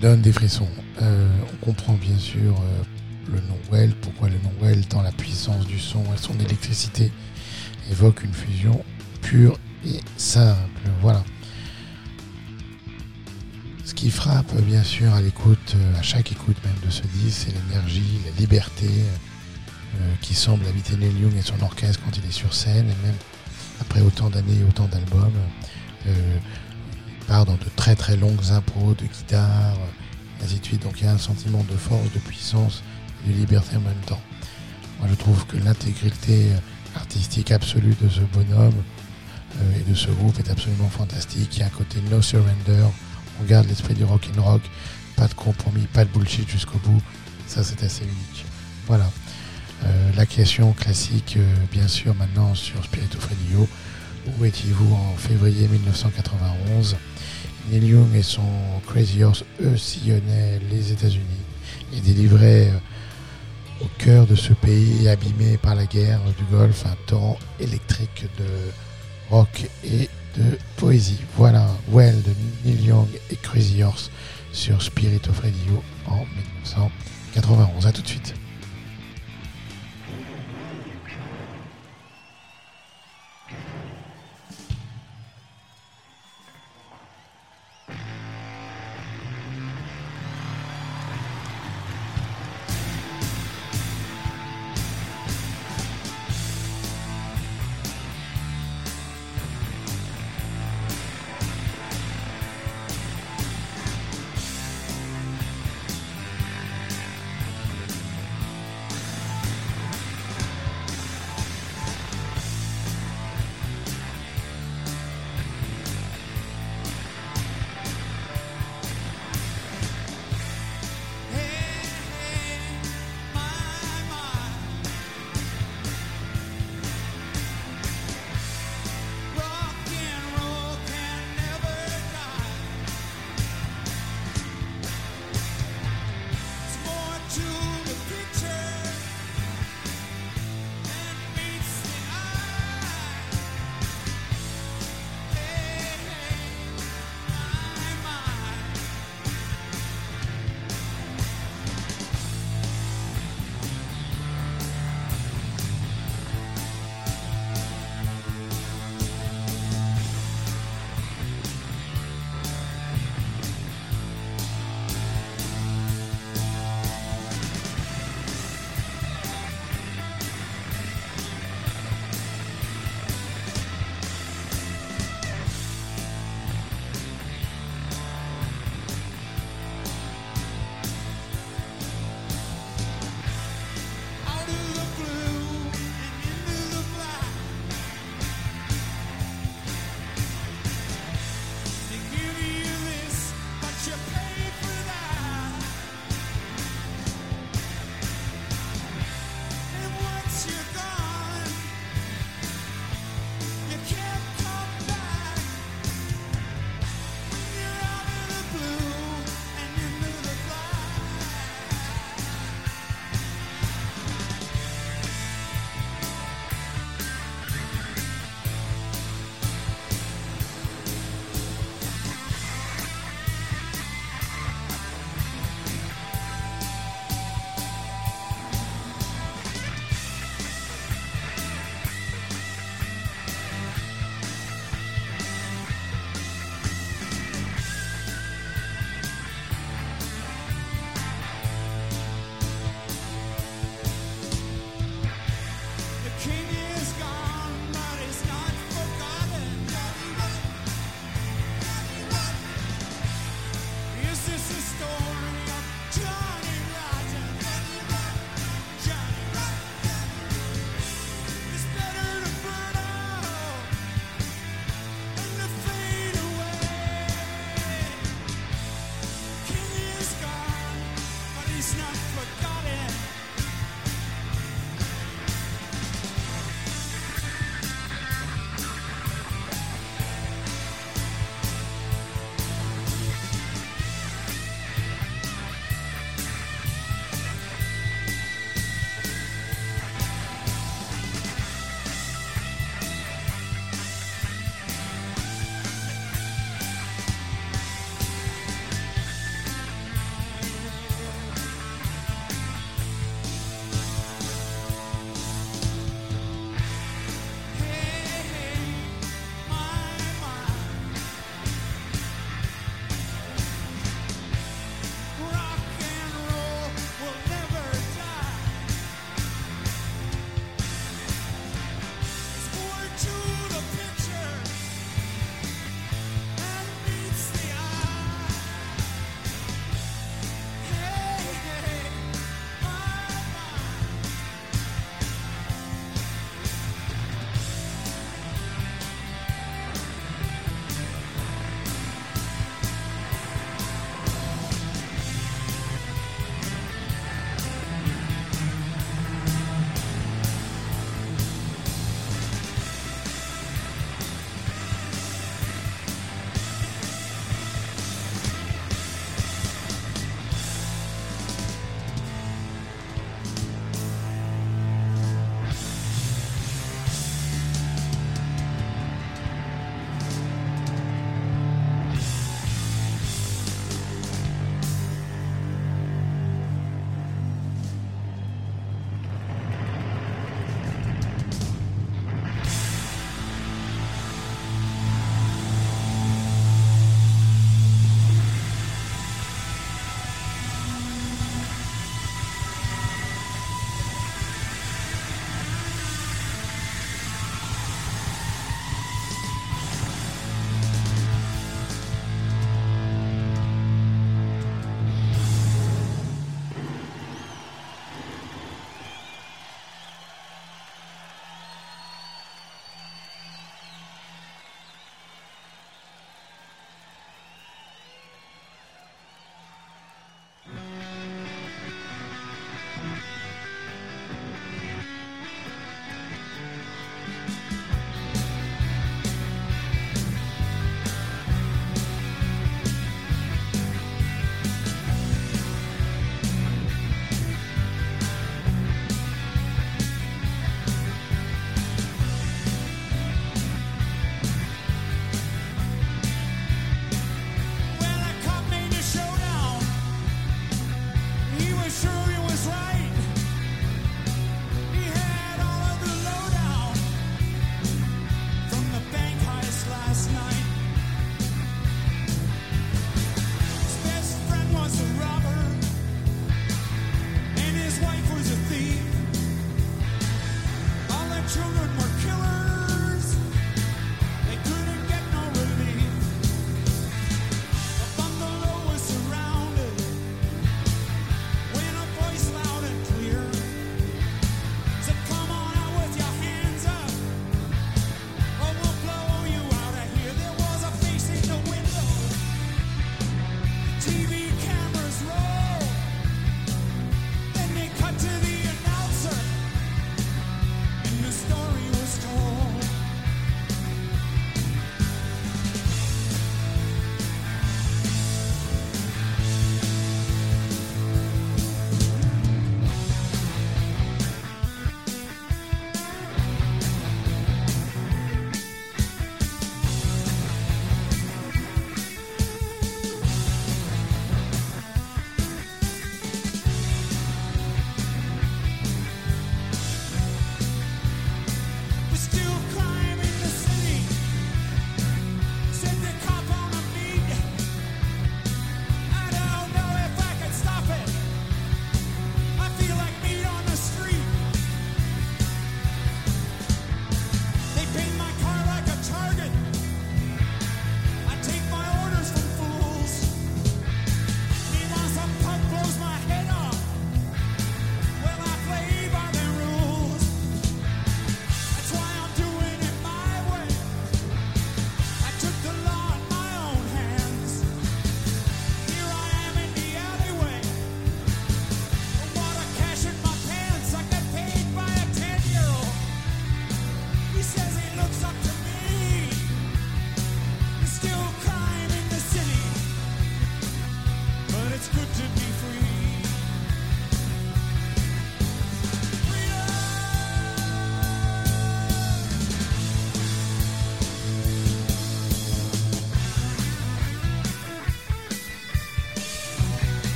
donne des frissons. On comprend bien sûr le nom Well, pourquoi le nom Well, tant la puissance du son et son électricité évoque une fusion pure et simple. Voilà. Ce qui frappe bien sûr à l'écoute, euh, à chaque écoute même de ce disque, c'est l'énergie, la liberté euh, qui semble habiter Neil Young et son orchestre quand il est sur scène, et même après autant d'années et autant d'albums. Euh, il part dans de très très longues impros de guitare, euh, ainsi de suite. Donc il y a un sentiment de force, de puissance et de liberté en même temps. Moi je trouve que l'intégrité artistique absolue de ce bonhomme euh, et de ce groupe est absolument fantastique. Il y a un côté no surrender, on garde l'esprit du rock and rock, pas de compromis, pas de bullshit jusqu'au bout. Ça c'est assez unique. Voilà. Euh, la question classique, euh, bien sûr, maintenant sur Spirit of Radio, où étiez-vous en février 1991 Neil Young et son Crazy Horse, eux, sillonnaient les États-Unis et délivraient euh, au cœur de ce pays abîmé par la guerre du Golfe un torrent électrique de rock et de poésie. Voilà, Well de Neil Young et Crazy Horse sur Spirit of Radio en 1991. A tout de suite.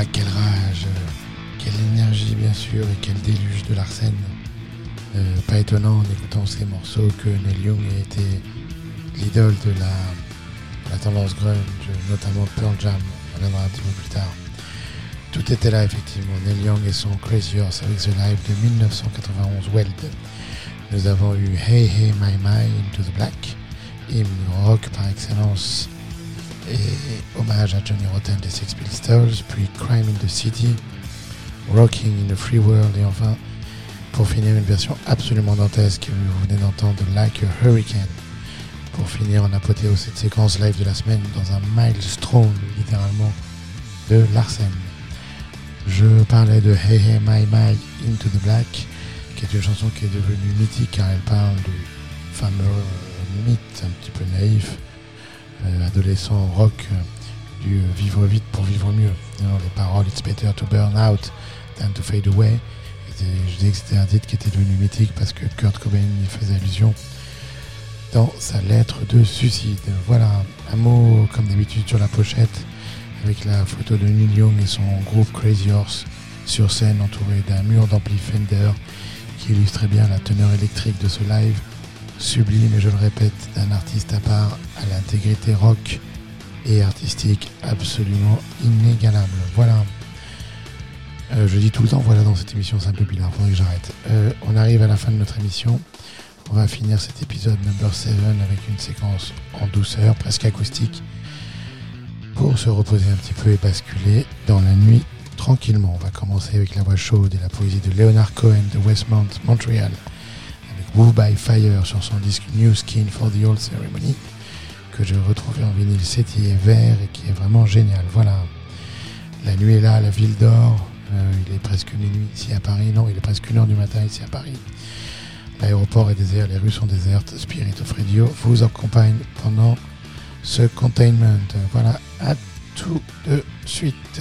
Claque, quelle rage, quelle énergie bien sûr et quel déluge de l'arsène. Euh, pas étonnant en écoutant ces morceaux que Neil Young ait été l'idole de la, tendance grunge, notamment Pearl Jam, on reviendra un petit peu plus tard. Tout était là effectivement, Neil Young et son Crazy Horse avec ce live de 1991 Weld. Nous avons eu Hey Hey My My Into the Black, hymne rock par excellence et hommage à Johnny Rotten des Sex Pistols, puis Crime in the City, Rocking in the Free World et enfin pour finir une version absolument dantesque que vous venez d'entendre Like a Hurricane. Pour finir en apothéose cette séquence live de la semaine dans un milestone littéralement de Larsen. Je parlais de Hey Hey My My Into the Black, qui est une chanson qui est devenue mythique car elle parle du fameux mythe un petit peu naïf, adolescent rock, euh, du euh, vivre vite pour vivre mieux. Les paroles It's better to burn out than to fade away. Je dis que c'était un titre qui était devenu mythique parce que Kurt Cobain y faisait allusion dans sa lettre de suicide. Voilà, un mot comme d'habitude sur la pochette avec la photo de Neil Young et son groupe Crazy Horse sur scène entouré d'un mur d'ampli Fender qui illustrait bien la teneur électrique de ce live sublime et je le répète d'un artiste à part à l'intégrité rock et artistique absolument inégalable. Voilà. Euh, je dis tout le temps voilà dans cette émission Simple Bilan, faudrait que j'arrête. Euh, on arrive à la fin de notre émission. On va finir cet épisode number 7 avec une séquence en douceur, presque acoustique, pour se reposer un petit peu et basculer dans la nuit tranquillement. On va commencer avec la voix chaude et la poésie de Leonard Cohen de Westmount, Montréal, Woo by Fire sur son disque New Skin for the Old Ceremony, que j'ai retrouvé en vinyle et vert et qui est vraiment génial. Voilà. La nuit est là, la ville dort. Euh, il est presque minuit ici à Paris. Non, il est presque une heure du matin ici à Paris. L'aéroport est désert, les rues sont désertes. Spirit of Radio vous accompagne pendant ce containment. Voilà, à tout de suite.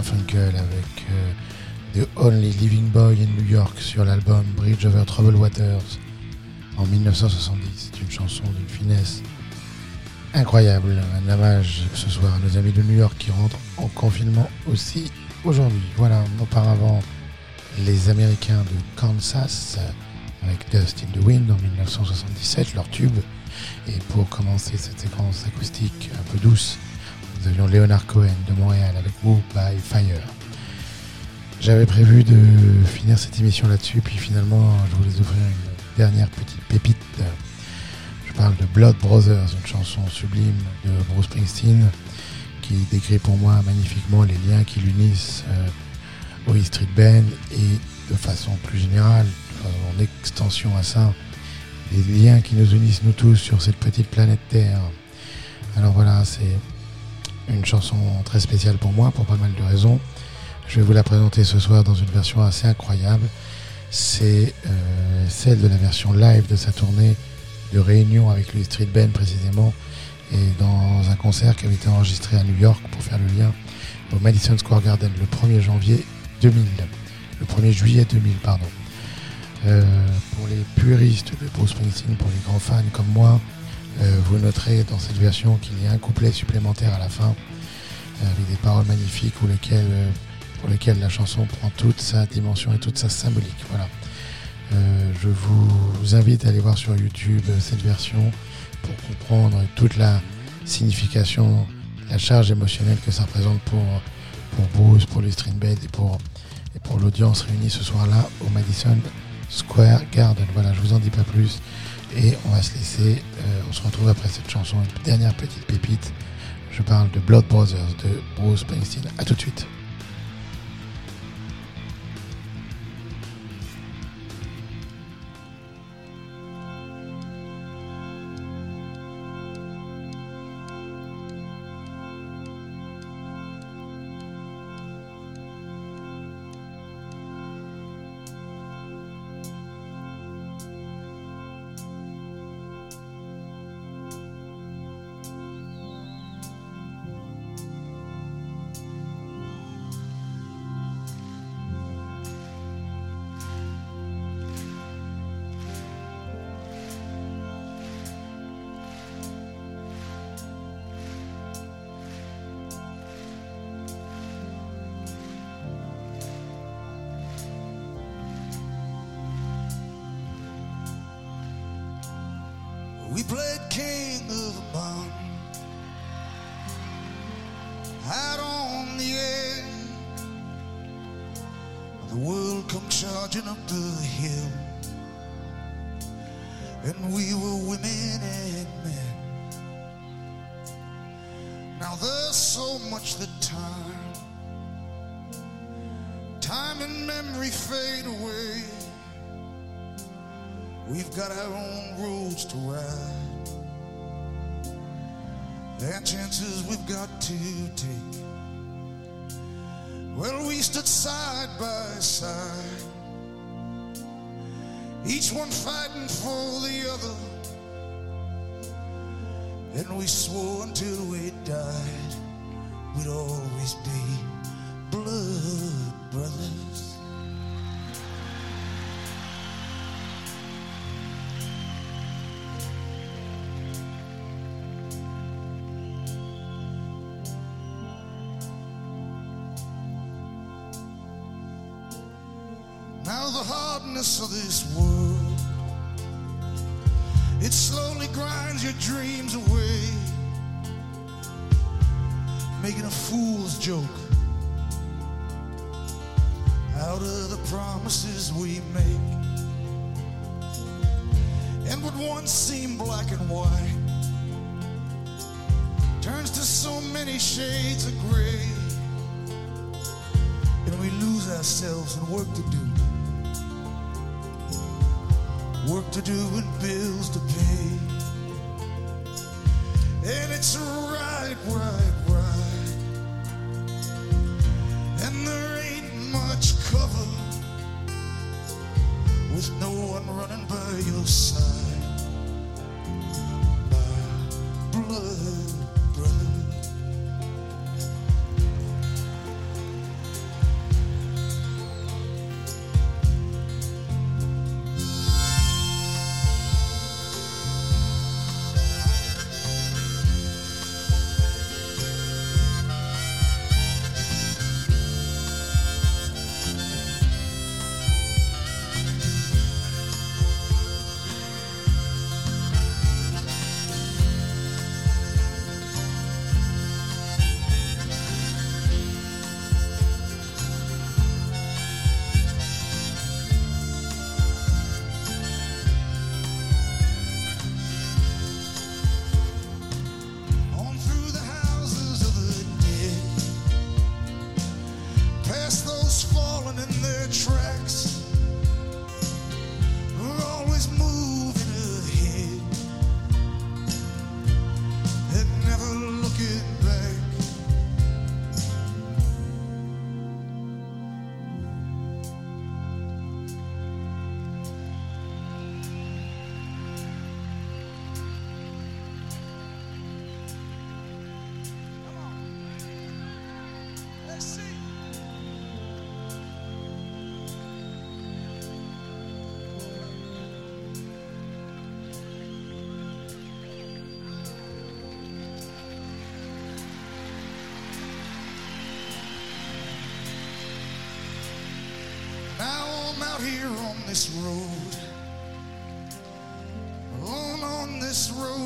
Garfunkel avec euh, The Only Living Boy in New York sur l'album Bridge Over Troubled Waters en 1970. C'est une chanson d'une finesse incroyable. Un hommage ce soir à nos amis de New York qui rentrent en confinement aussi aujourd'hui. Voilà, auparavant, les Américains de Kansas avec Dust in the Wind en 1977, leur tube. Et pour commencer cette séquence acoustique un peu douce, avions Leonard Cohen de Montréal avec Woo by Fire. J'avais prévu de finir cette émission là-dessus, puis finalement, je voulais offrir une dernière petite pépite. Je parle de Blood Brothers, une chanson sublime de Bruce Springsteen qui décrit pour moi magnifiquement les liens qui l'unissent euh, au E Street Band et de façon plus générale, euh, en extension à ça, les liens qui nous unissent nous tous sur cette petite planète Terre. Alors voilà, c'est une chanson très spéciale pour moi, pour pas mal de raisons. Je vais vous la présenter ce soir dans une version assez incroyable. C'est euh, celle de la version live de sa tournée de réunion avec le Street Band précisément, et dans un concert qui avait été enregistré à New York pour faire le lien au Madison Square Garden le 1er janvier 2000. Le 1er juillet 2000, pardon. Euh, pour les puristes de Bruce Springsteen, pour les grands fans comme moi, vous noterez dans cette version qu'il y a un couplet supplémentaire à la fin euh, avec des paroles magnifiques euh, pour lesquelles la chanson prend toute sa dimension et toute sa symbolique. Voilà. Euh, je vous invite à aller voir sur YouTube euh, cette version pour comprendre toute la signification, la charge émotionnelle que ça représente pour, pour Bruce, pour les Band et pour, et pour l'audience réunie ce soir-là au Madison Square Garden. Voilà, je vous en dis pas plus. Et on va se laisser, euh, on se retrouve après cette chanson, une dernière petite pépite. Je parle de Blood Brothers de Bruce Springsteen. A tout de suite.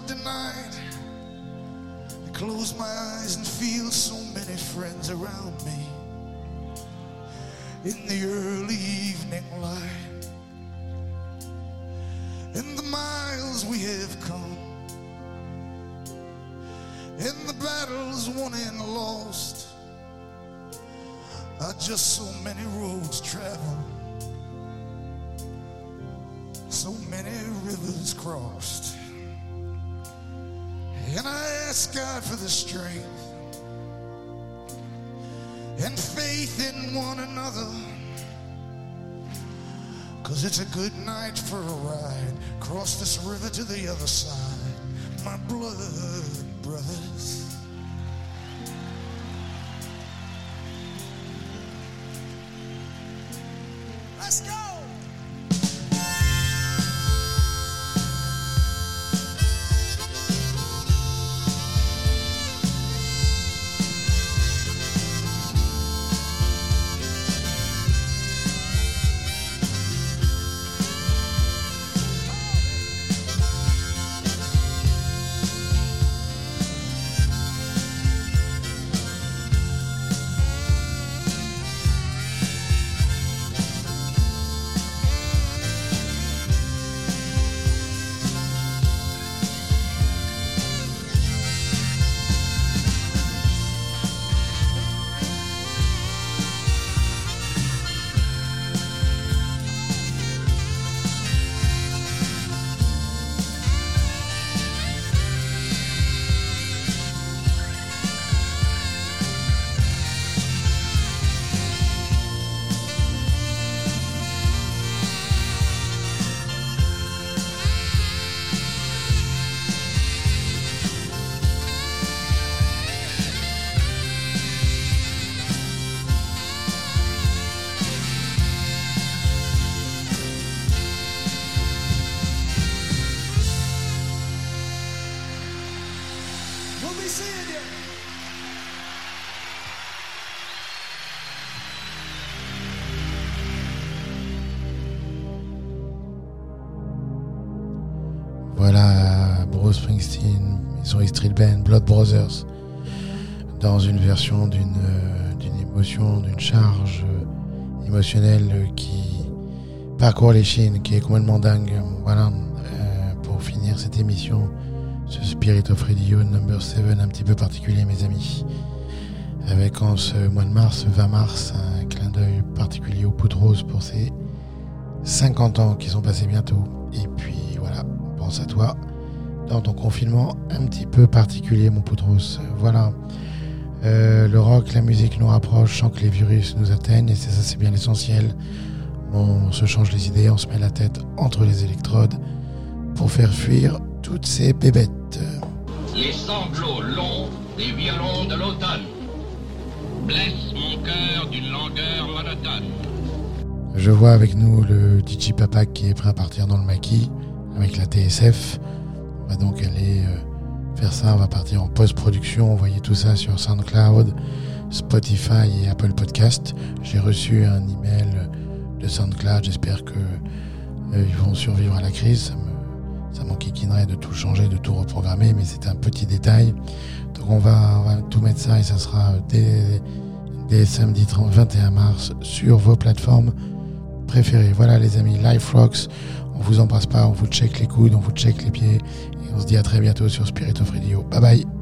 denied. I close my eyes and feel so many friends around me. In the early evening light, in the miles we have come, in the battles won and lost, are just so many roads traveled, so many rivers crossed ask God for the strength and faith in one another. Cause it's a good night for a ride. Cross this river to the other side. My blood, brothers. Blood Brothers, dans une version d'une euh, émotion, d'une charge euh, émotionnelle euh, qui parcourt les chines, qui est complètement dingue. Voilà, pour finir cette émission, ce Spirit of Radio number 7 un petit peu particulier, mes amis. Avec en ce mois de mars, 20 mars, un clin d'œil particulier au Poudrose pour ses 50 ans qui sont passés bientôt. Et puis voilà, pense à toi dans ton confinement un petit peu particulier, mon Poudros. Voilà. Euh, le rock, la musique nous rapproche sans que les virus nous atteignent, et c'est ça, c'est bien l'essentiel. On se change les idées, on se met la tête entre les électrodes pour faire fuir toutes ces bébêtes. Les sanglots longs des violons de l'automne blessent mon cœur d'une langueur monotone. Je vois avec nous le DJ Papa qui est prêt à partir dans le maquis avec la TSF. On va donc aller euh, faire ça. On va partir en post-production. Envoyer tout ça sur SoundCloud, Spotify et Apple Podcast. J'ai reçu un email de SoundCloud. J'espère que euh, vont survivre à la crise. Ça me- ça m'enquiquinerait de tout changer, de tout reprogrammer, mais c'est un petit détail. Donc on va, on va tout mettre ça et ça sera dès, dès samedi 30 21 mars sur vos plateformes préférées. Voilà les amis, Life Rocks. On vous embrasse pas, on vous check les coudes, on vous check les pieds on se dit à très bientôt sur Spirit of Radio. Bye bye.